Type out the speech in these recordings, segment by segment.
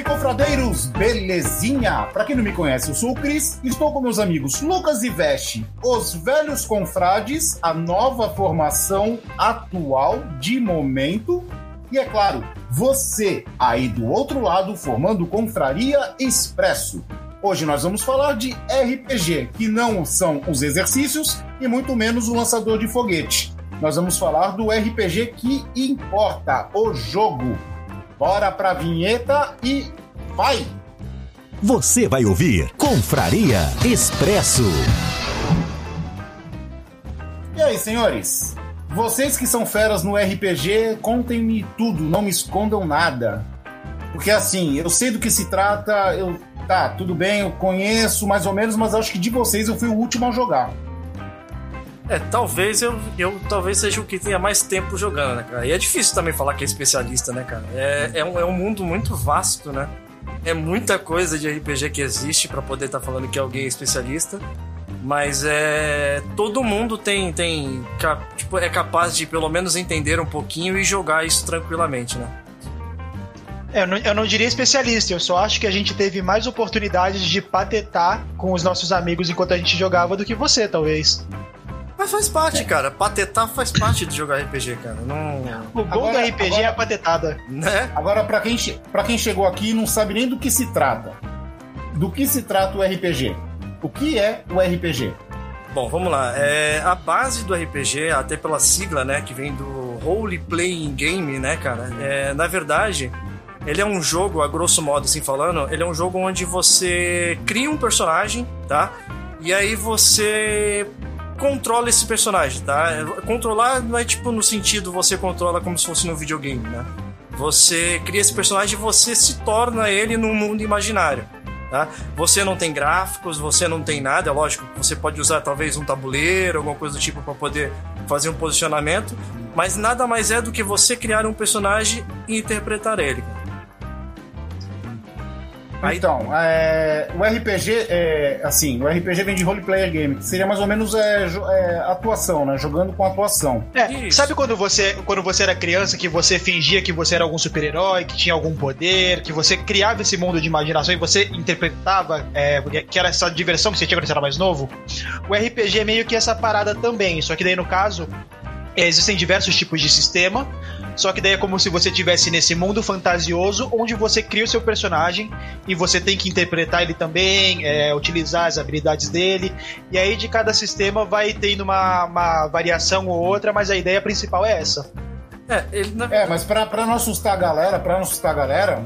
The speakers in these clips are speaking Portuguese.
Salve, confradeiros! Belezinha? Pra quem não me conhece, eu sou o Cris estou com meus amigos Lucas e Veste, os velhos confrades, a nova formação atual de momento. E é claro, você aí do outro lado formando Confraria Expresso. Hoje nós vamos falar de RPG, que não são os exercícios e muito menos o lançador de foguete. Nós vamos falar do RPG que importa, o jogo. Bora pra vinheta e vai! Você vai ouvir Confraria Expresso. E aí, senhores? Vocês que são feras no RPG, contem-me tudo, não me escondam nada. Porque assim, eu sei do que se trata, eu. Tá, tudo bem, eu conheço mais ou menos, mas acho que de vocês eu fui o último a jogar. É, talvez eu, eu talvez seja o que tenha mais tempo jogando, né, cara? E é difícil também falar que é especialista, né, cara? É, é, um, é um mundo muito vasto, né? É muita coisa de RPG que existe para poder estar tá falando que alguém é especialista. Mas é. Todo mundo tem. tem tipo, é capaz de pelo menos entender um pouquinho e jogar isso tranquilamente, né? É, eu não, eu não diria especialista, eu só acho que a gente teve mais oportunidades de patetar com os nossos amigos enquanto a gente jogava do que você, talvez. Mas faz parte, cara. Patetar faz parte de jogar RPG, cara. Não... O bom agora, do RPG agora, é a patetada. Né? Agora, pra quem, pra quem chegou aqui e não sabe nem do que se trata. Do que se trata o RPG? O que é o RPG? Bom, vamos lá. É, a base do RPG, até pela sigla, né, que vem do Role Playing Game, né, cara? É, na verdade, ele é um jogo, a grosso modo assim falando, ele é um jogo onde você cria um personagem, tá? E aí você controla esse personagem, tá? Controlar não é tipo no sentido você controla como se fosse no videogame, né? Você cria esse personagem e você se torna ele num mundo imaginário. Tá? Você não tem gráficos, você não tem nada, é lógico, você pode usar talvez um tabuleiro, alguma coisa do tipo para poder fazer um posicionamento, mas nada mais é do que você criar um personagem e interpretar ele. Aí... Então, é, o RPG, é, assim, o RPG vem de role player game, que seria mais ou menos é, é, atuação, né? Jogando com atuação. É, sabe quando você, quando você era criança que você fingia que você era algum super-herói, que tinha algum poder, que você criava esse mundo de imaginação e você interpretava é, que era essa diversão que você tinha quando você era mais novo? O RPG é meio que essa parada também, só que daí no caso existem diversos tipos de sistema só que daí é como se você tivesse nesse mundo fantasioso onde você cria o seu personagem e você tem que interpretar ele também, é, utilizar as habilidades dele. E aí de cada sistema vai tendo uma, uma variação ou outra, mas a ideia principal é essa. É, ele, na... é mas para não assustar a galera, para não assustar a galera,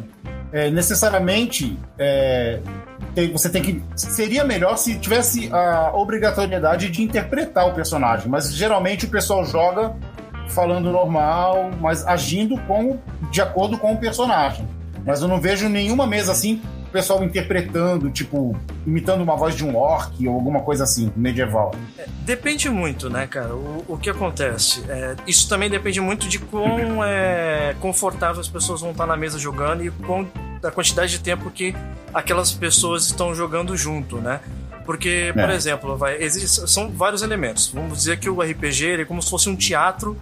é, necessariamente é, tem, você tem que. Seria melhor se tivesse a obrigatoriedade de interpretar o personagem, mas geralmente o pessoal joga falando normal, mas agindo com, de acordo com o personagem. Mas eu não vejo nenhuma mesa assim, o pessoal interpretando, tipo, imitando uma voz de um orc ou alguma coisa assim, medieval. É, depende muito, né, cara? O, o que acontece? É, isso também depende muito de quão é, confortável as pessoas vão estar na mesa jogando e quão, da quantidade de tempo que aquelas pessoas estão jogando junto, né? Porque, por é. exemplo, vai, existe, são vários elementos. Vamos dizer que o RPG é como se fosse um teatro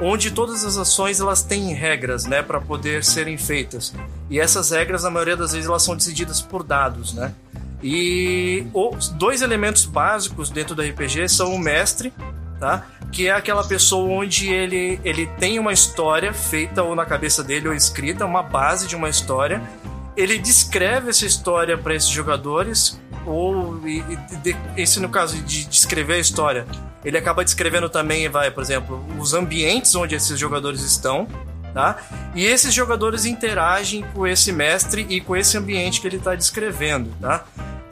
onde todas as ações elas têm regras, né, para poder serem feitas. E essas regras, na maioria das vezes, elas são decididas por dados, né? E os dois elementos básicos dentro do RPG são o mestre, tá? Que é aquela pessoa onde ele, ele tem uma história feita ou na cabeça dele ou escrita, uma base de uma história, ele descreve essa história para esses jogadores, ou e, e, esse no caso de descrever a história, ele acaba descrevendo também, vai, por exemplo, os ambientes onde esses jogadores estão, tá? E esses jogadores interagem com esse mestre e com esse ambiente que ele está descrevendo, tá?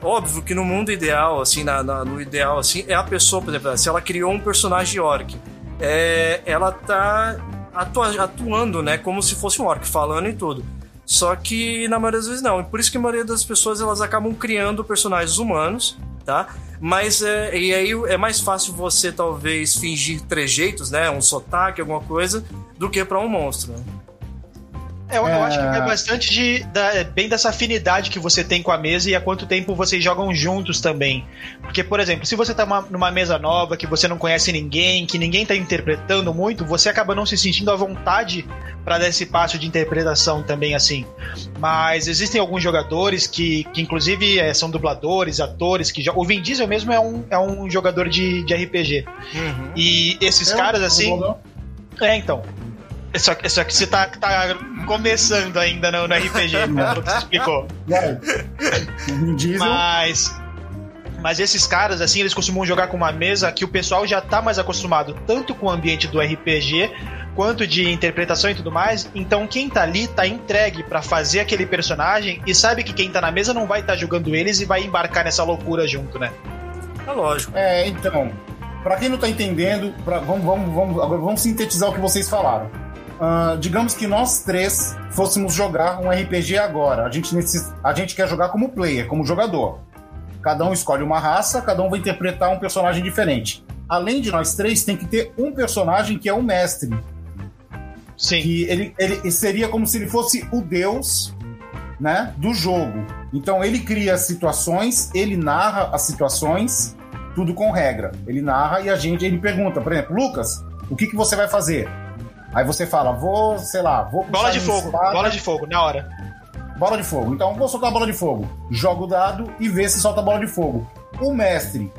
Óbvio que no mundo ideal, assim, na, na, no ideal, assim, é a pessoa, por exemplo, se ela criou um personagem orc, é, ela tá atua, atuando, né, como se fosse um orc, falando e tudo. Só que na maioria das vezes não. E por isso que a maioria das pessoas elas acabam criando personagens humanos, tá? Mas é, e aí é mais fácil você talvez fingir trejeitos, né? Um sotaque, alguma coisa, do que para um monstro. Né? É, eu, é... eu, acho que vai bastante de, da, é, bem dessa afinidade que você tem com a mesa e há quanto tempo vocês jogam juntos também. Porque, por exemplo, se você tá uma, numa mesa nova, que você não conhece ninguém, que ninguém tá interpretando muito, você acaba não se sentindo à vontade para dar esse passo de interpretação também assim. Mas existem alguns jogadores que, que inclusive, é, são dubladores, atores, que O Vin Diesel mesmo é um, é um jogador de, de RPG. Uhum. E esses é caras, assim. É, então. Só, só que você tá, tá começando ainda no, no RPG, né, pelo que você explicou. Mas. Mas esses caras, assim, eles costumam jogar com uma mesa que o pessoal já tá mais acostumado, tanto com o ambiente do RPG, quanto de interpretação e tudo mais. Então quem tá ali tá entregue para fazer aquele personagem e sabe que quem tá na mesa não vai estar tá julgando eles e vai embarcar nessa loucura junto, né? É lógico. É, então. Pra quem não tá entendendo, pra, vamos, vamos, vamos, agora vamos sintetizar o que vocês falaram. Uh, digamos que nós três fôssemos jogar um RPG agora. A gente, necess... a gente quer jogar como player, como jogador. Cada um escolhe uma raça, cada um vai interpretar um personagem diferente. Além de nós três, tem que ter um personagem que é o mestre. Sim. Que ele, ele seria como se ele fosse o deus né, do jogo. Então ele cria situações, ele narra as situações, tudo com regra. Ele narra e a gente ele pergunta, por exemplo, Lucas, o que, que você vai fazer? Aí você fala, vou, sei lá, vou. Bola de fogo, espada. bola de fogo, na hora. Bola de fogo. Então vou soltar a bola de fogo. Joga o dado e vê se solta a bola de fogo. O mestre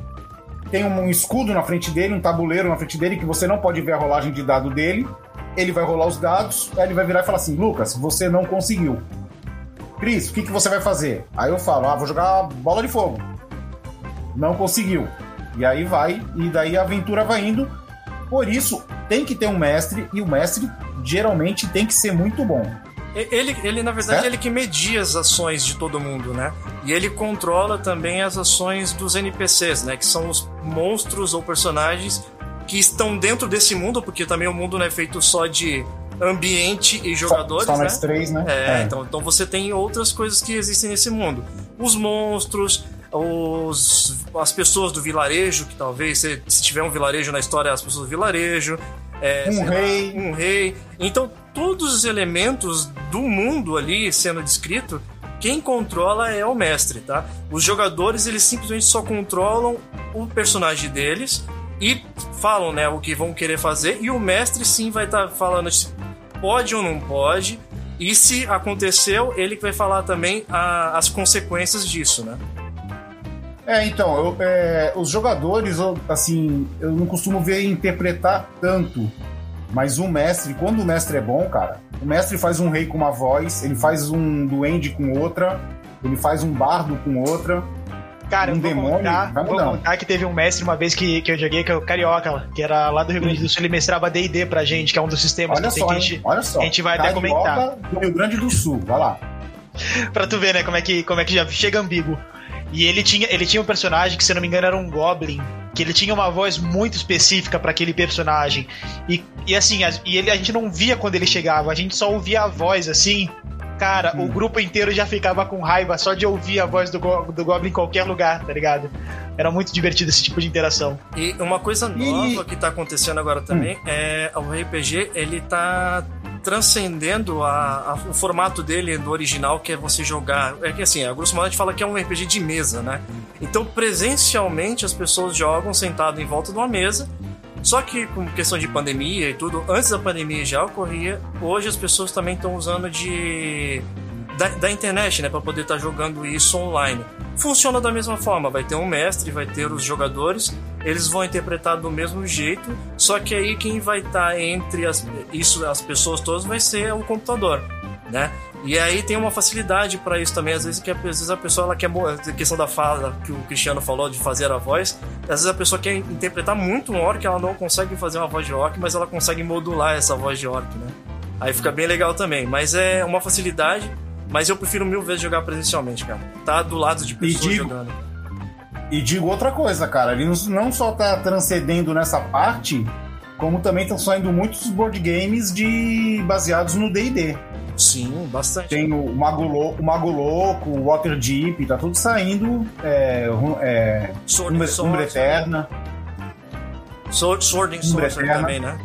tem um escudo na frente dele, um tabuleiro na frente dele, que você não pode ver a rolagem de dado dele. Ele vai rolar os dados, aí ele vai virar e falar assim: Lucas, você não conseguiu. Cris, o que, que você vai fazer? Aí eu falo: Ah, vou jogar bola de fogo. Não conseguiu. E aí vai, e daí a aventura vai indo. Por isso, tem que ter um mestre e o mestre geralmente tem que ser muito bom. Ele, ele na verdade, certo? ele que media as ações de todo mundo, né? E ele controla também as ações dos NPCs, né? Que são os monstros ou personagens que estão dentro desse mundo, porque também o mundo não é feito só de ambiente e jogadores, só, só né? três, né? É, é, Então, então você tem outras coisas que existem nesse mundo. Os monstros, os, as pessoas do vilarejo, que talvez, se, se tiver um vilarejo na história, as pessoas do vilarejo. É, um rei. Lá, um rei. Então, todos os elementos do mundo ali sendo descrito, quem controla é o mestre, tá? Os jogadores, eles simplesmente só controlam o personagem deles e falam, né, o que vão querer fazer, e o mestre sim vai estar tá falando se pode ou não pode, e se aconteceu, ele vai falar também a, as consequências disso, né? É, então, eu, é, os jogadores, assim, eu não costumo ver interpretar tanto. Mas o mestre, quando o mestre é bom, cara, o mestre faz um rei com uma voz, ele faz um duende com outra, ele faz um bardo com outra. Cara, um demônio, contar, vou contar que teve um mestre uma vez que, que eu joguei, que é o Carioca, que era lá do Rio Grande do Sul, ele mestrava D&D pra gente, que é um dos sistemas olha que, só, que a gente, olha só. a gente vai Carioca até comentar. do Rio Grande do Sul, vai lá. pra tu ver, né, como é que, como é que já chega ambíguo. E ele tinha, ele tinha um personagem que, se não me engano, era um Goblin. Que ele tinha uma voz muito específica para aquele personagem. E, e assim, a, e ele, a gente não via quando ele chegava, a gente só ouvia a voz assim. Cara, hum. o grupo inteiro já ficava com raiva só de ouvir a voz do, do Goblin em qualquer lugar, tá ligado? Era muito divertido esse tipo de interação. E uma coisa nova e... que tá acontecendo agora também hum. é o RPG, ele tá transcendendo a, a, o formato dele do original, que é você jogar. É que assim, a grosso modo a gente fala que é um RPG de mesa, né? Então, presencialmente, as pessoas jogam sentado em volta de uma mesa. Só que com questão de pandemia e tudo, antes da pandemia já ocorria, hoje as pessoas também estão usando de da, da, internet, né, para poder estar tá jogando isso online. Funciona da mesma forma, vai ter um mestre, vai ter os jogadores, eles vão interpretar do mesmo jeito, só que aí quem vai estar tá entre as, isso, as pessoas todas vai ser o computador. né? E aí tem uma facilidade para isso também. Às vezes, que às vezes a pessoa ela quer. A questão da fala que o Cristiano falou de fazer a voz. Às vezes a pessoa quer interpretar muito um orc, ela não consegue fazer uma voz de orc, mas ela consegue modular essa voz de orc, né? Aí fica bem legal também. Mas é uma facilidade. Mas eu prefiro mil vezes jogar presencialmente, cara. Tá do lado de pessoas digo, jogando. E digo outra coisa, cara. Ele não só tá transcendendo nessa parte, como também estão saindo muitos board games de baseados no D&D. Sim, bastante. Tem o Mago, Louco, o Mago Louco, o Waterdeep, tá tudo saindo. É, é, Sword, Umbra, Sword, Umbra Eterna. Sword, Sword and Sorcery também, né?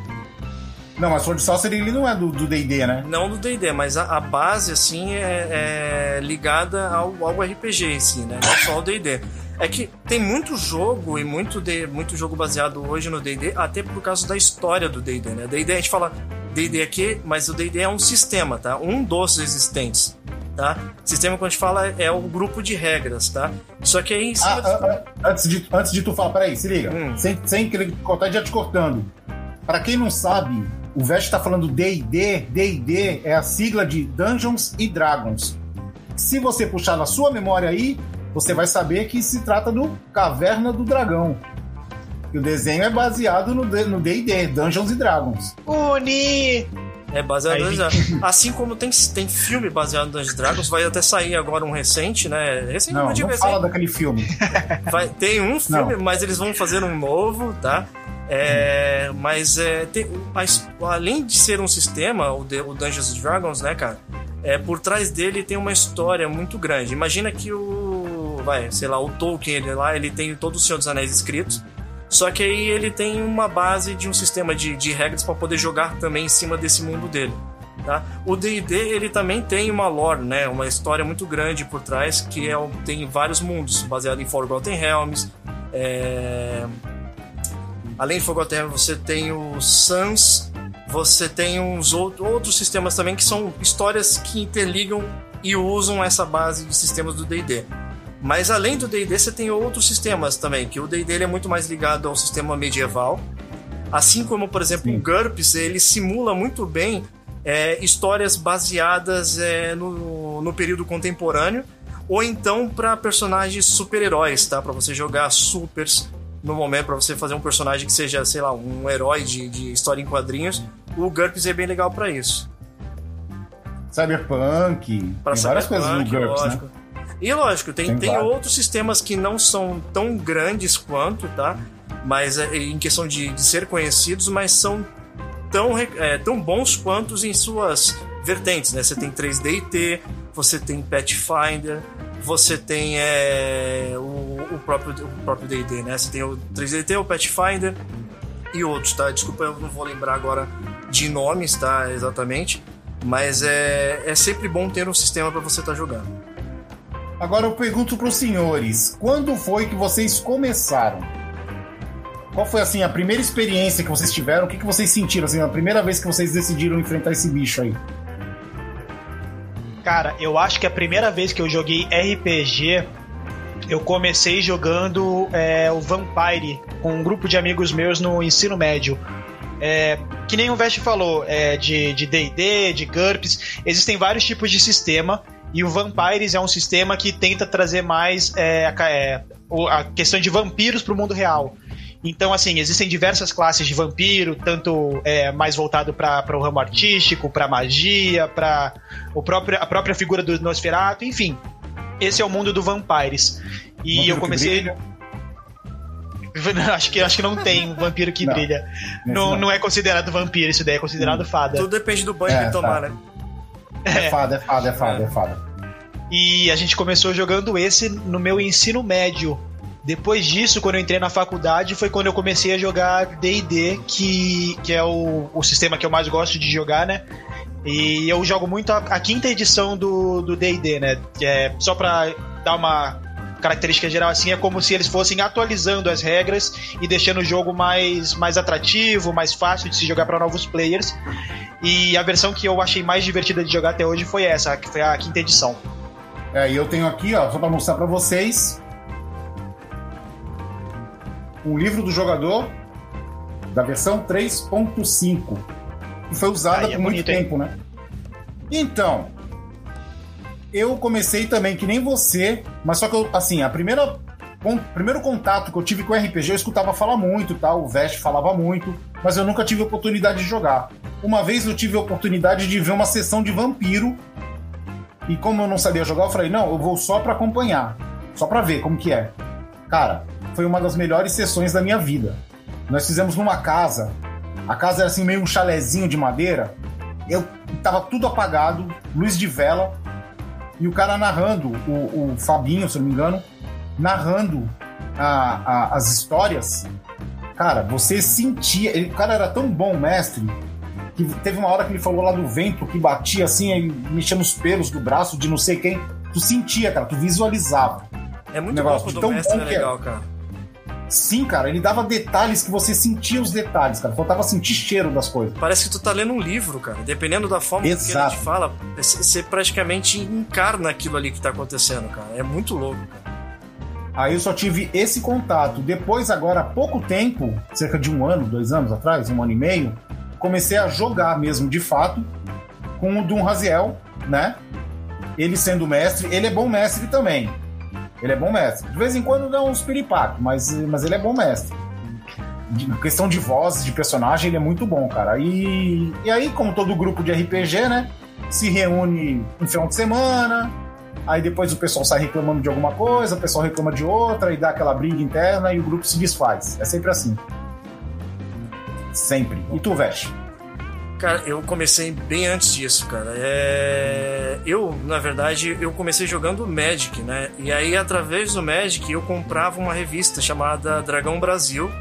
Não, mas Sword Sorcery ele não é do D&D, né? Não do D&D, mas a, a, base, assim, é, é ligada ao, ao, RPG em si, né? Não só ao D&D. É que tem muito jogo e muito, de, muito jogo baseado hoje no D&D, até por causa da história do D&D, né? D&D a gente fala D&D aqui, mas o D&D é um sistema, tá? Um dos existentes, tá? Sistema que a gente fala é o grupo de regras, tá? Só que aí... Ah, ah, ah, antes, de, antes de tu falar, peraí, se liga. Hum. Sem, sem querer cortar, já te cortando. Para quem não sabe, o Vest está falando D&D. D&D é a sigla de Dungeons e Dragons. Se você puxar na sua memória aí, você vai saber que se trata do Caverna do Dragão. E o desenho é baseado no D&D, Dungeons e Dragons. Uni! É baseado no Dungeons Assim como tem, tem filme baseado no Dungeons Dragons, vai até sair agora um recente, né? Recente, não, não, não fala daquele filme. Vai, tem um filme, não. mas eles vão fazer um novo, tá? É, mas é, tem, mas, além de ser um sistema, o, o Dungeons Dragons, né, cara? É, por trás dele tem uma história muito grande. Imagina que o. Vai, sei lá, o Tolkien ele lá, ele tem todo o Senhor dos Anéis escritos. Só que aí ele tem uma base de um sistema de, de regras para poder jogar também em cima desse mundo dele. Tá? O D&D ele também tem uma lore, né? Uma história muito grande por trás que é, tem vários mundos baseado em Forgotten Realms. É... Além de Forgotten Realms você tem o Sans, você tem uns outro, outros sistemas também que são histórias que interligam e usam essa base de sistemas do D&D. Mas além do D&D, você tem outros sistemas também, que o D&D é muito mais ligado ao sistema medieval. Assim como, por exemplo, Sim. o GURPS, ele simula muito bem é, histórias baseadas é, no, no período contemporâneo, ou então para personagens super-heróis, tá? Para você jogar supers no momento, para você fazer um personagem que seja, sei lá, um herói de, de história em quadrinhos. O GURPS é bem legal para isso. Cyberpunk, pra tem várias coisas no GURPS, lógico. né? E lógico, tem, tem, tem outros sistemas que não são tão grandes quanto, tá? Mas é, em questão de, de ser conhecidos, mas são tão, é, tão bons quanto em suas vertentes, né? Você tem 3DT, você tem Pathfinder, você tem é, o, o, próprio o próprio D&D, né? Você tem o 3DT, o Pathfinder e outros, tá? Desculpa, eu não vou lembrar agora de nomes, tá? Exatamente. Mas é, é sempre bom ter um sistema para você estar tá jogando. Agora eu pergunto para os senhores, quando foi que vocês começaram? Qual foi assim a primeira experiência que vocês tiveram? O que, que vocês sentiram assim, a primeira vez que vocês decidiram enfrentar esse bicho aí? Cara, eu acho que a primeira vez que eu joguei RPG, eu comecei jogando é, o Vampire com um grupo de amigos meus no ensino médio. É, que nem o Vest falou, é, de D&D, de, de GURPS, existem vários tipos de sistema e o Vampires é um sistema que tenta trazer mais é, a, é, a questão de vampiros para o mundo real. Então, assim, existem diversas classes de vampiro, tanto é, mais voltado para o ramo artístico, para magia, para a própria figura do Nosferatu, enfim. Esse é o mundo do Vampires. E vampiro eu comecei. acho, que, acho que não tem um vampiro que não. brilha. Não, não, é considerado vampiro, isso daí é considerado hum. fada. Tudo depende do banho é, que tomar, tá. né? É, é fada, é fada, é fada, é. é fada. E a gente começou jogando esse no meu ensino médio. Depois disso, quando eu entrei na faculdade, foi quando eu comecei a jogar DD, que, que é o, o sistema que eu mais gosto de jogar, né? E eu jogo muito a, a quinta edição do DD, né? Que é só pra dar uma característica geral assim, é como se eles fossem atualizando as regras e deixando o jogo mais, mais atrativo, mais fácil de se jogar para novos players. E a versão que eu achei mais divertida de jogar até hoje foi essa, que foi a quinta edição. É, e eu tenho aqui, ó, só para mostrar para vocês, um livro do jogador da versão 3.5, que foi usada é por muito tempo, né? Então, eu comecei também que nem você, mas só que eu, assim, a primeira o primeiro contato que eu tive com RPG, eu escutava falar muito, tá? O Vest falava muito, mas eu nunca tive oportunidade de jogar. Uma vez eu tive a oportunidade de ver uma sessão de vampiro, e como eu não sabia jogar, eu falei, não, eu vou só para acompanhar, só para ver como que é. Cara, foi uma das melhores sessões da minha vida. Nós fizemos numa casa, a casa era assim meio um chalezinho de madeira, eu tava tudo apagado, luz de vela, e o cara narrando, o, o Fabinho, se eu não me engano, narrando a, a, as histórias, cara, você sentia. Ele, o cara era tão bom, mestre, que teve uma hora que ele falou lá do vento que batia assim, mexia nos pelos do braço de não sei quem. Tu sentia, cara, tu visualizava. É muito negócio bom quando o mestre é, é legal, cara. Sim, cara, ele dava detalhes que você sentia os detalhes, cara. Faltava sentir cheiro das coisas. Parece que tu tá lendo um livro, cara. Dependendo da forma Exato. que a gente fala, você praticamente encarna aquilo ali que tá acontecendo, cara. É muito louco, cara. Aí eu só tive esse contato. Depois, agora há pouco tempo, cerca de um ano, dois anos atrás, um ano e meio, comecei a jogar mesmo de fato com o Dum Raziel, né? Ele sendo mestre, ele é bom mestre também. Ele é bom mestre. De vez em quando dá uns piripacos, mas, mas ele é bom mestre. De, questão de voz, de personagem, ele é muito bom, cara. E, e aí, como todo grupo de RPG, né? Se reúne no final de semana, aí depois o pessoal sai reclamando de alguma coisa, o pessoal reclama de outra, e dá aquela briga interna e o grupo se desfaz. É sempre assim. Sempre. E tu, Veste? Cara, eu comecei bem antes disso, cara. É... Eu, na verdade, eu comecei jogando Magic, né? E aí, através do Magic, eu comprava uma revista chamada Dragão Brasil,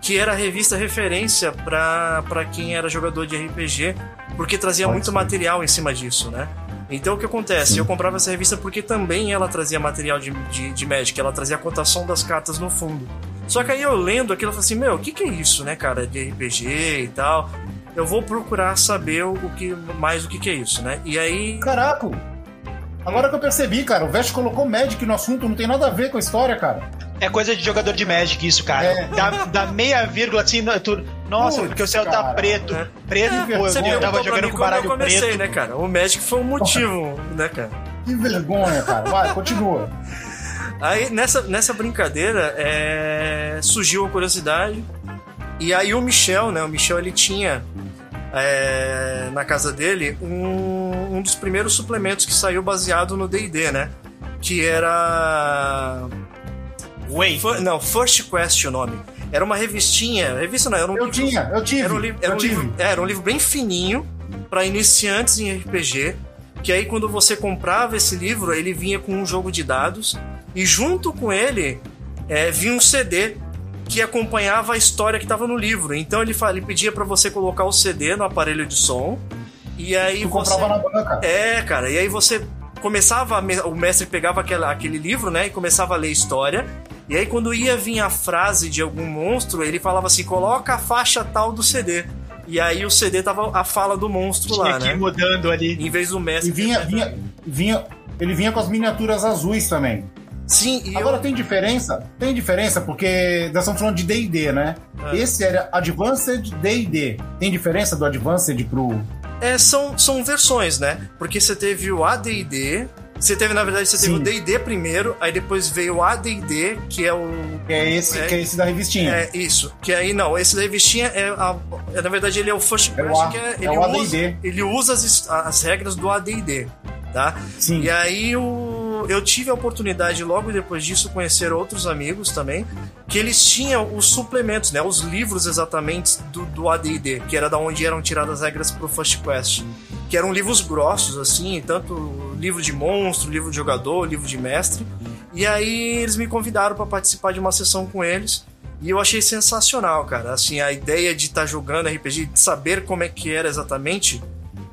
que era a revista referência para quem era jogador de RPG, porque trazia Pode muito ser. material em cima disso, né? Então o que acontece? Sim. Eu comprava essa revista porque também ela trazia material de, de, de Magic, ela trazia a cotação das cartas no fundo. Só que aí eu lendo aquilo, eu falei assim: Meu, o que, que é isso, né, cara, de RPG e tal? Eu vou procurar saber o que mais o que, que é isso, né? E aí. Caraca! Agora que eu percebi, cara, o Vest colocou Magic no assunto, não tem nada a ver com a história, cara. É coisa de jogador de Magic isso, cara. É. Dá, dá meia vírgula assim, tu, nossa, Putz, porque o céu tá cara. tá preto. É. Preto, é, pô, eu, eu tava jogando com baralho eu comecei, preto. né, cara? O Magic foi um motivo, né, cara? Que vergonha, cara. Vai, continua. Aí, nessa, nessa brincadeira, é, surgiu a curiosidade. E aí o Michel, né? O Michel, ele tinha é, na casa dele um, um dos primeiros suplementos que saiu baseado no D&D, né? Que era... Wait. não, First Quest o nome. Era uma revistinha, revista não, era um Eu livro, tinha, eu tive. Era um, era eu um tive. Livro, era um livro bem fininho para iniciantes em RPG, que aí quando você comprava esse livro, ele vinha com um jogo de dados e junto com ele é, vinha um CD que acompanhava a história que estava no livro. Então ele, ele pedia para você colocar o CD no aparelho de som e aí tu você comprava na banca. É, cara, e aí você começava o mestre pegava aquela, aquele livro, né, e começava a ler história. E aí quando ia vir a frase de algum monstro, ele falava assim: "Coloca a faixa tal do CD". E aí o CD tava a fala do monstro Tinha lá, que né? mudando ali. Em vez do mestre. E vinha, vinha, vinha, ele vinha com as miniaturas azuis também. Sim, e Agora eu... tem diferença? Tem diferença, porque nós estamos falando de DD, né? É. Esse era Advanced DD. Tem diferença do Advanced pro. É, são, são versões, né? Porque você teve o ADD, você teve, na verdade, você Sim. teve o D&D primeiro, aí depois veio o AD&D, que é o... É esse, é, que é esse da revistinha. É, isso. Que aí, não, esse da revistinha é, a, é na verdade, ele é o First é Quest, é, que é, ele, é usa, ele usa as, as regras do AD&D, tá? Sim. E aí o eu tive a oportunidade logo depois disso conhecer outros amigos também, que eles tinham os suplementos, né, os livros exatamente do, do AD&D, que era da onde eram tiradas as regras pro First Quest, que eram livros grossos assim, tanto livro de monstro, livro de jogador, livro de mestre. E aí eles me convidaram para participar de uma sessão com eles. E eu achei sensacional, cara. Assim, a ideia de estar tá jogando RPG, de saber como é que era exatamente,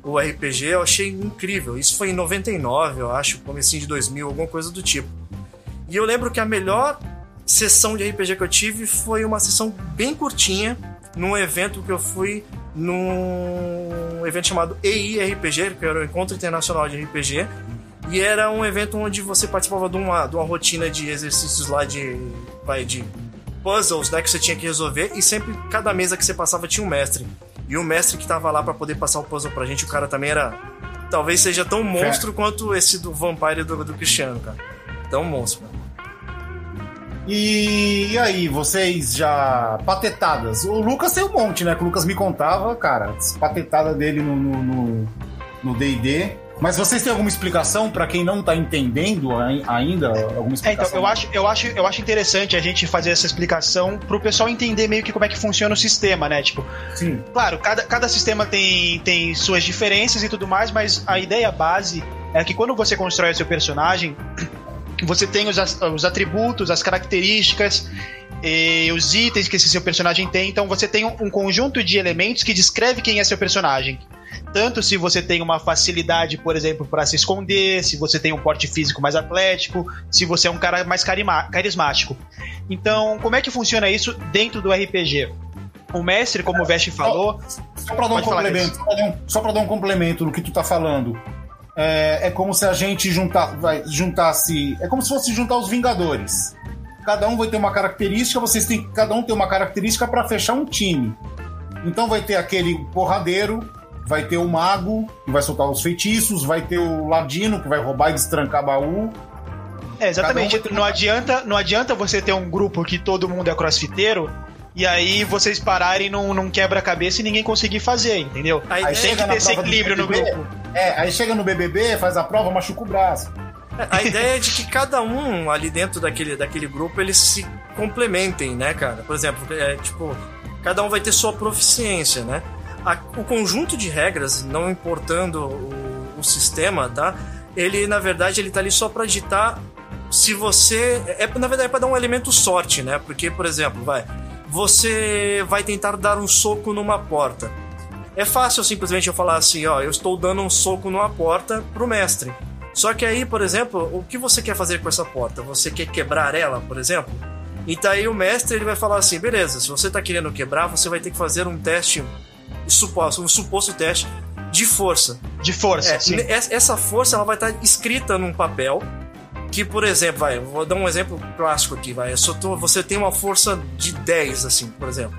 o RPG, eu achei incrível. Isso foi em 99, eu acho, comecinho de 2000, alguma coisa do tipo. E eu lembro que a melhor sessão de RPG que eu tive foi uma sessão bem curtinha, num evento que eu fui num evento chamado EIRPG, que era o Encontro Internacional de RPG. E era um evento onde você participava de uma, de uma rotina de exercícios lá de, vai, de puzzles né, que você tinha que resolver. E sempre, cada mesa que você passava tinha um mestre. E o mestre que tava lá para poder passar o puzzle pra gente, o cara também era talvez seja tão monstro quanto esse do Vampire do, do Cristiano, cara. Tão monstro, cara. E, e aí, vocês já. Patetadas. O Lucas tem um monte, né? Que o Lucas me contava, cara. Patetada dele no DD. Mas vocês têm alguma explicação pra quem não tá entendendo ai- ainda? Alguma É, explicação? então, eu acho, eu, acho, eu acho interessante a gente fazer essa explicação pro pessoal entender meio que como é que funciona o sistema, né? Tipo, Sim. claro, cada, cada sistema tem, tem suas diferenças e tudo mais, mas a ideia base é que quando você constrói o seu personagem, você tem os, os atributos, as características, e os itens que esse seu personagem tem. Então você tem um, um conjunto de elementos que descreve quem é seu personagem. Tanto se você tem uma facilidade, por exemplo, para se esconder, se você tem um porte físico mais atlético, se você é um cara mais carismático. Então, como é que funciona isso dentro do RPG? O mestre, como o Vest falou, Só pra dar um complemento, só pra dar um, complemento no que tu tá falando. É, é como se a gente juntar, vai, juntasse. É como se fosse juntar os Vingadores. Cada um vai ter uma característica, vocês têm. Cada um tem uma característica pra fechar um time. Então vai ter aquele porradeiro, vai ter o mago, que vai soltar os feitiços, vai ter o ladino, que vai roubar e destrancar baú. É, exatamente. Um Não adianta, não adianta você ter um grupo que todo mundo é crossfiteiro e aí vocês pararem num, num quebra-cabeça e ninguém conseguir fazer, entendeu? Aí ideia, Tem que ter esse equilíbrio no grupo. É, aí chega no BBB, faz a prova, machuca o braço. a ideia é de que cada um ali dentro daquele, daquele grupo eles se complementem, né, cara? Por exemplo, é, tipo, cada um vai ter sua proficiência, né? A- o conjunto de regras, não importando o, o sistema, tá? Ele, na verdade, ele tá ali só pra ditar se você. É, na verdade, é pra dar um elemento sorte, né? Porque, por exemplo, vai. Você vai tentar dar um soco numa porta. É fácil simplesmente eu falar assim, ó, eu estou dando um soco numa porta pro mestre. Só que aí, por exemplo, o que você quer fazer com essa porta? Você quer quebrar ela, por exemplo? Então aí o mestre ele vai falar assim, beleza, se você tá querendo quebrar, você vai ter que fazer um teste, suposto, um suposto teste de força. De força, É, sim. essa força ela vai estar escrita num papel que, por exemplo, vai, vou dar um exemplo clássico aqui, vai. Eu tô- você tem uma força de 10, assim, por exemplo.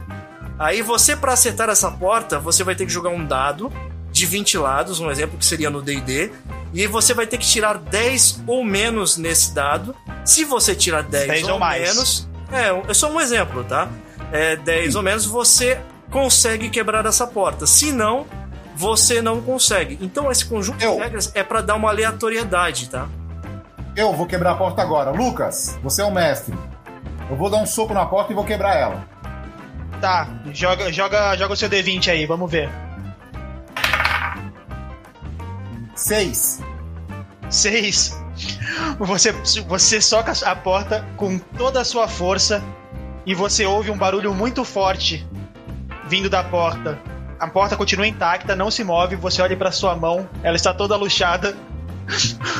Aí você, para acertar essa porta, você vai ter que jogar um dado de 20 lados, um exemplo que seria no DD, e você vai ter que tirar 10 ou menos nesse dado. Se você tirar 10, 10 ou, ou mais. menos, é, é só um exemplo, tá? É 10 ou menos, você consegue quebrar essa porta. Se não, você não consegue. Então esse conjunto Eu. de regras é para dar uma aleatoriedade, tá? Eu vou quebrar a porta agora. Lucas, você é o mestre. Eu vou dar um soco na porta e vou quebrar ela. Tá, joga, joga, joga o seu D20 aí, vamos ver. Seis. Seis. Você, você soca a porta com toda a sua força e você ouve um barulho muito forte vindo da porta. A porta continua intacta, não se move. Você olha pra sua mão, ela está toda luxada.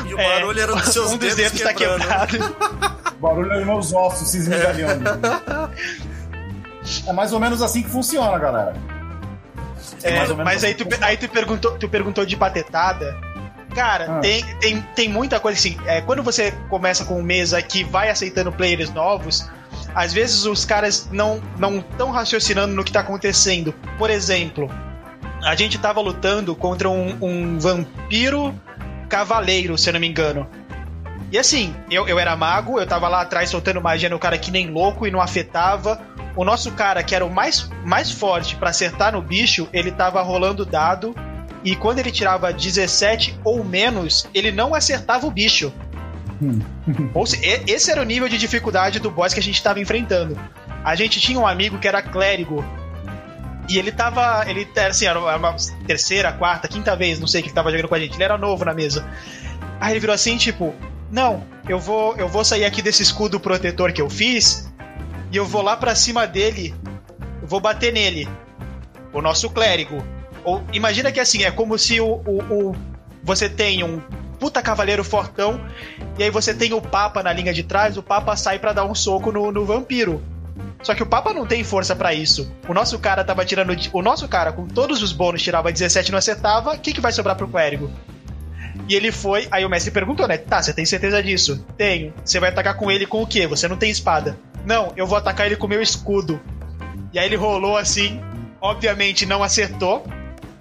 E o É, barulho era dos seus um dos dedos, dedos está quebrado. O barulho é meus ossos se esmigalhando. É mais ou menos assim que funciona, galera. É, mais ou menos mas aí assim tu, aí tu perguntou, tu perguntou de patetada. Cara, Ah. tem, tem, tem muita coisa assim. É, quando você começa com mesa que vai aceitando players novos, às vezes os caras não não estão raciocinando no que tá acontecendo. Por exemplo, a gente tava lutando contra um, um vampiro cavaleiro, se eu não me engano. E assim, eu, eu era mago, eu tava lá atrás soltando magia no cara que nem louco e não afetava. O nosso cara, que era o mais, mais forte pra acertar no bicho, ele tava rolando dado. E quando ele tirava 17 ou menos, ele não acertava o bicho. ou se, esse era o nível de dificuldade do boss que a gente tava enfrentando. A gente tinha um amigo que era clérigo. E ele tava. Ele era assim, era uma terceira, quarta, quinta vez, não sei, que ele tava jogando com a gente. Ele era novo na mesa. Aí ele virou assim, tipo, não, eu vou, eu vou sair aqui desse escudo protetor que eu fiz e eu vou lá pra cima dele, vou bater nele. O nosso clérigo. Ou imagina que assim, é como se o, o, o- você tem um puta cavaleiro fortão e aí você tem o papa na linha de trás, o papa sai pra dar um soco no, no vampiro. Só que o Papa não tem força pra isso. O nosso cara tava tirando. O nosso cara, com todos os bônus, tirava 17 e não acertava. O que, que vai sobrar pro clérigo? E ele foi. Aí o mestre perguntou, né? Tá, você tem certeza disso? Tenho. Você vai atacar com ele com o quê? Você não tem espada. Não, eu vou atacar ele com o meu escudo. E aí ele rolou assim. Obviamente não acertou.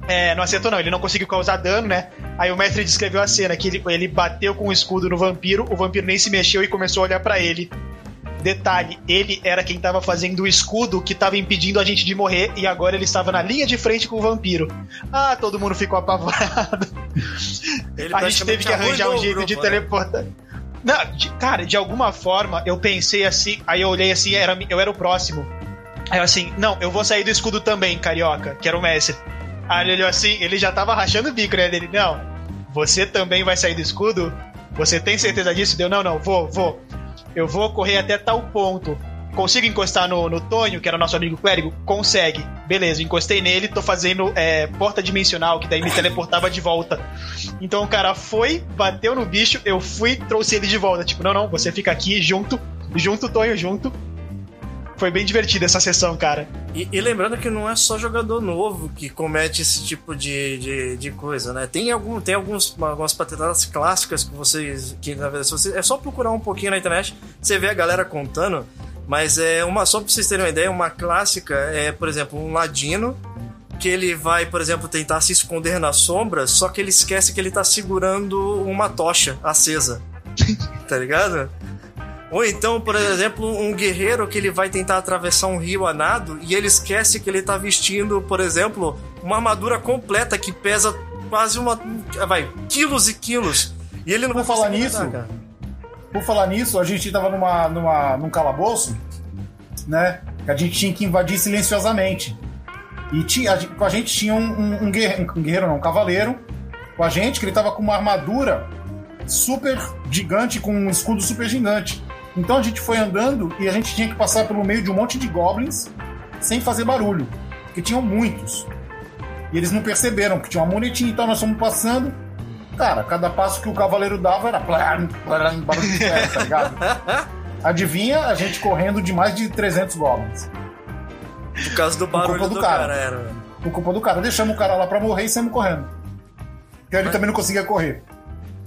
É, não acertou, não. Ele não conseguiu causar dano, né? Aí o mestre descreveu a cena que ele, ele bateu com o escudo no vampiro, o vampiro nem se mexeu e começou a olhar para ele. Detalhe, ele era quem tava fazendo o escudo que tava impedindo a gente de morrer e agora ele estava na linha de frente com o vampiro. Ah, todo mundo ficou apavorado. Ele a gente teve que arranjar um jeito grupo, de né? teleportar. Não, de- cara, de alguma forma eu pensei assim, aí eu olhei assim, era, eu era o próximo. Aí eu assim, não, eu vou sair do escudo também, carioca, que era o mestre. Aí ele olhou assim, ele já tava rachando o bico, né? Dele, não, você também vai sair do escudo? Você tem certeza disso? Deu, não, não, vou, vou. Eu vou correr até tal ponto. Consigo encostar no, no Tonho, que era nosso amigo clérigo? Consegue. Beleza, encostei nele, tô fazendo é, porta dimensional, que daí me teleportava de volta. Então o cara foi, bateu no bicho, eu fui, trouxe ele de volta. Tipo, não, não, você fica aqui junto, junto, Tonho, junto. Foi bem divertida essa sessão, cara. E, e lembrando que não é só jogador novo que comete esse tipo de, de, de coisa, né? Tem, algum, tem alguns, algumas patetadas clássicas que vocês. Que, na verdade, se você, é só procurar um pouquinho na internet, você vê a galera contando. Mas é uma. Só pra vocês terem uma ideia, uma clássica é, por exemplo, um ladino que ele vai, por exemplo, tentar se esconder na sombra, só que ele esquece que ele tá segurando uma tocha acesa. tá ligado? Ou então, por exemplo, um guerreiro que ele vai tentar atravessar um rio a nado e ele esquece que ele tá vestindo, por exemplo, uma armadura completa que pesa quase uma. Vai, quilos e quilos. E ele não vai falar nisso, cara. Por falar nisso, a gente tava numa, numa, num calabouço, né? Que a gente tinha que invadir silenciosamente. E tinha, a gente- com a gente tinha um, um, um guerreiro, um guerreiro, não, um cavaleiro, com a gente, que ele tava com uma armadura super gigante, com um escudo super gigante. Então a gente foi andando e a gente tinha que passar pelo meio de um monte de goblins sem fazer barulho, porque tinham muitos. E eles não perceberam que tinha uma muletinha, então nós fomos passando. Cara, cada passo que o cavaleiro dava era plam, plam, barulho de ferro, tá ligado? Adivinha a gente correndo de mais de 300 goblins. Por causa do barulho culpa do do, cara. cara. era. Por culpa do cara. Deixamos o cara lá pra morrer e saímos correndo. Porque ele também não conseguia correr.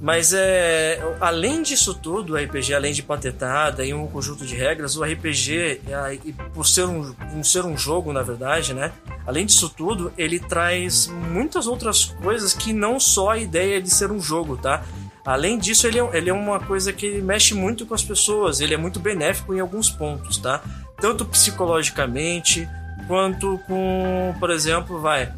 Mas é. Além disso tudo, o RPG, além de patetada e um conjunto de regras, o RPG, por ser um, um ser um jogo, na verdade, né? Além disso tudo, ele traz muitas outras coisas que não só a ideia de ser um jogo, tá? Além disso, ele é, ele é uma coisa que mexe muito com as pessoas, ele é muito benéfico em alguns pontos, tá? Tanto psicologicamente, quanto com, por exemplo, vai,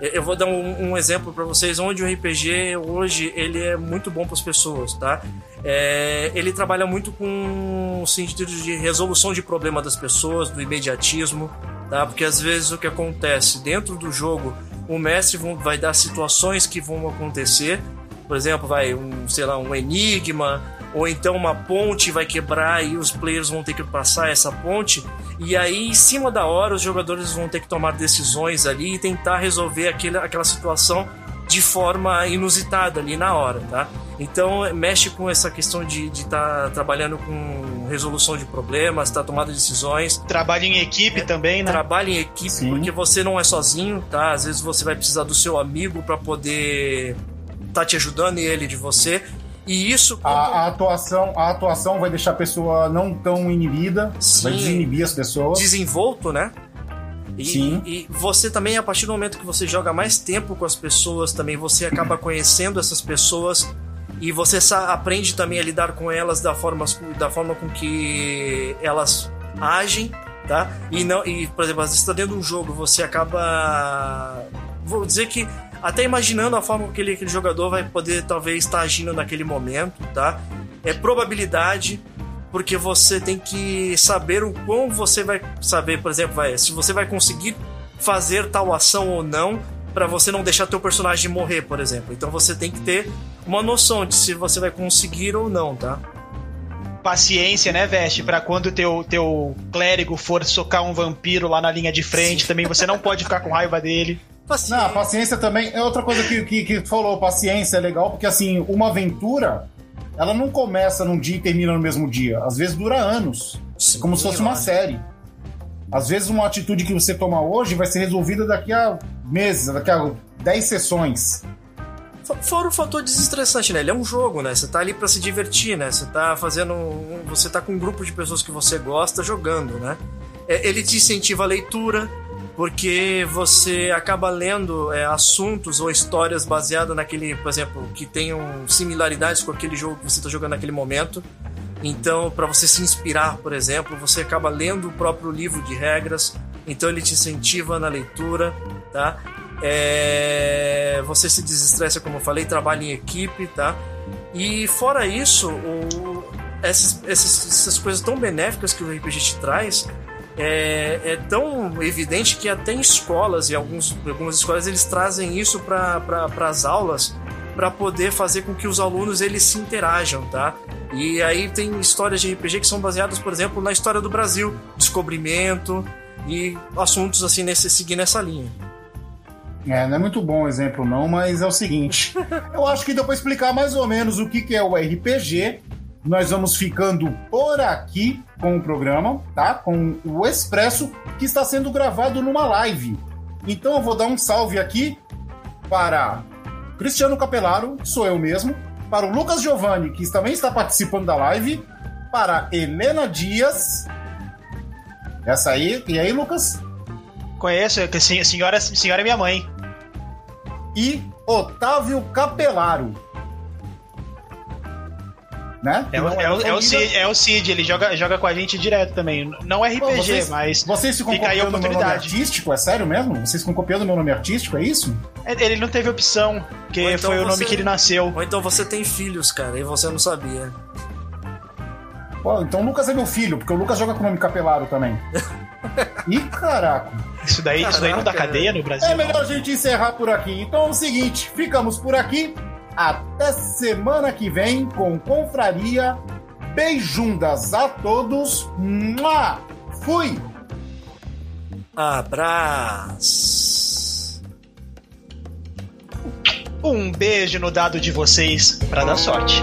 eu vou dar um, um exemplo para vocês onde o RPG hoje ele é muito bom para as pessoas, tá? É, ele trabalha muito com o sentido de resolução de problema das pessoas, do imediatismo, tá? Porque às vezes o que acontece dentro do jogo, o mestre vai dar situações que vão acontecer, por exemplo, vai um, sei lá, um enigma, ou então uma ponte vai quebrar e os players vão ter que passar essa ponte, e aí em cima da hora os jogadores vão ter que tomar decisões ali e tentar resolver aquele, aquela situação de forma inusitada ali na hora, tá? Então mexe com essa questão de estar trabalhando com resolução de problemas, tá tomando decisões, Trabalho em equipe É, também, né? trabalhe em equipe, Sim. porque você não é sozinho, tá? Às vezes você vai precisar do seu amigo para poder tá te ajudando e ele de você. E isso A, a atuação, a atuação vai deixar a pessoa não tão inibida, vai Sim. desinibir as pessoas. desenvolto, né? E, Sim. e você também, a partir do momento que você joga mais tempo com as pessoas, também você acaba conhecendo essas pessoas e você aprende também a lidar com elas da forma, da forma com que elas agem, tá? E não, e por exemplo, às vezes você está dentro de um jogo, você acaba, vou dizer que até imaginando a forma que aquele, aquele jogador vai poder talvez estar agindo naquele momento, tá? É probabilidade porque você tem que saber o quão você vai saber, por exemplo, vai, se você vai conseguir fazer tal ação ou não para você não deixar teu personagem morrer, por exemplo. Então você tem que ter uma noção de se você vai conseguir ou não, tá? Paciência, né, Veste? Pra quando teu, teu clérigo for socar um vampiro lá na linha de frente, também você não pode ficar com raiva dele. Paciência. Não, paciência também é outra coisa que, que, que tu falou. Paciência é legal, porque assim, uma aventura, ela não começa num dia e termina no mesmo dia. Às vezes dura anos. Sim, como se fosse uma lógico. série. Às vezes uma atitude que você toma hoje vai ser resolvida daqui a meses, daqui a 10 sessões. Fo- Fora o fator desestressante, né? Ele é um jogo, né? Você tá ali pra se divertir, né? Você tá fazendo. Você tá com um grupo de pessoas que você gosta jogando, né? É, Ele te incentiva a leitura, porque você acaba lendo é, assuntos ou histórias baseadas naquele, por exemplo, que tenham similaridades com aquele jogo que você está jogando naquele momento. Então, para você se inspirar, por exemplo, você acaba lendo o próprio livro de regras. Então, ele te incentiva na leitura, tá? É... Você se desestressa, como eu falei, trabalha em equipe, tá? E fora isso, o... essas, essas, essas coisas tão benéficas que o RPG te traz, é, é, tão evidente que até em escolas e alguns, algumas escolas eles trazem isso para pra, as aulas para poder fazer com que os alunos eles se interajam, tá? E aí tem histórias de RPG que são baseadas, por exemplo, na história do Brasil, descobrimento e assuntos assim nesse seguir nessa linha. É, não é muito bom o exemplo não, mas é o seguinte, eu acho que deu para explicar mais ou menos o que, que é o RPG nós vamos ficando por aqui com o programa, tá? Com o Expresso, que está sendo gravado numa live. Então eu vou dar um salve aqui para Cristiano Capelaro, sou eu mesmo, para o Lucas Giovanni, que também está participando da live, para Helena Dias. Essa aí, e aí, Lucas? Conheço, que senhora, senhora é minha mãe. E Otávio Capelaro né? É, o, é, o, é, o Cid, é o Cid, ele joga, joga com a gente direto também. Não é RPG, Pô, vocês, mas. Vocês ficam fica copiando meu nome artístico? É sério mesmo? Vocês ficam copiando meu nome artístico? É isso? Ele não teve opção, porque então foi o nome que ele nasceu. Ou então você tem filhos, cara, e você não sabia. Pô, então o Lucas é meu filho, porque o Lucas joga com o nome Capelaro também. Ih, caraca. Isso daí, caraca, isso daí não dá cadeia no Brasil? É melhor a gente encerrar por aqui. Então é o seguinte, ficamos por aqui. Até semana que vem com Confraria. Beijundas a todos. Mua! Fui! Abraço! Um beijo no dado de vocês para dar sorte.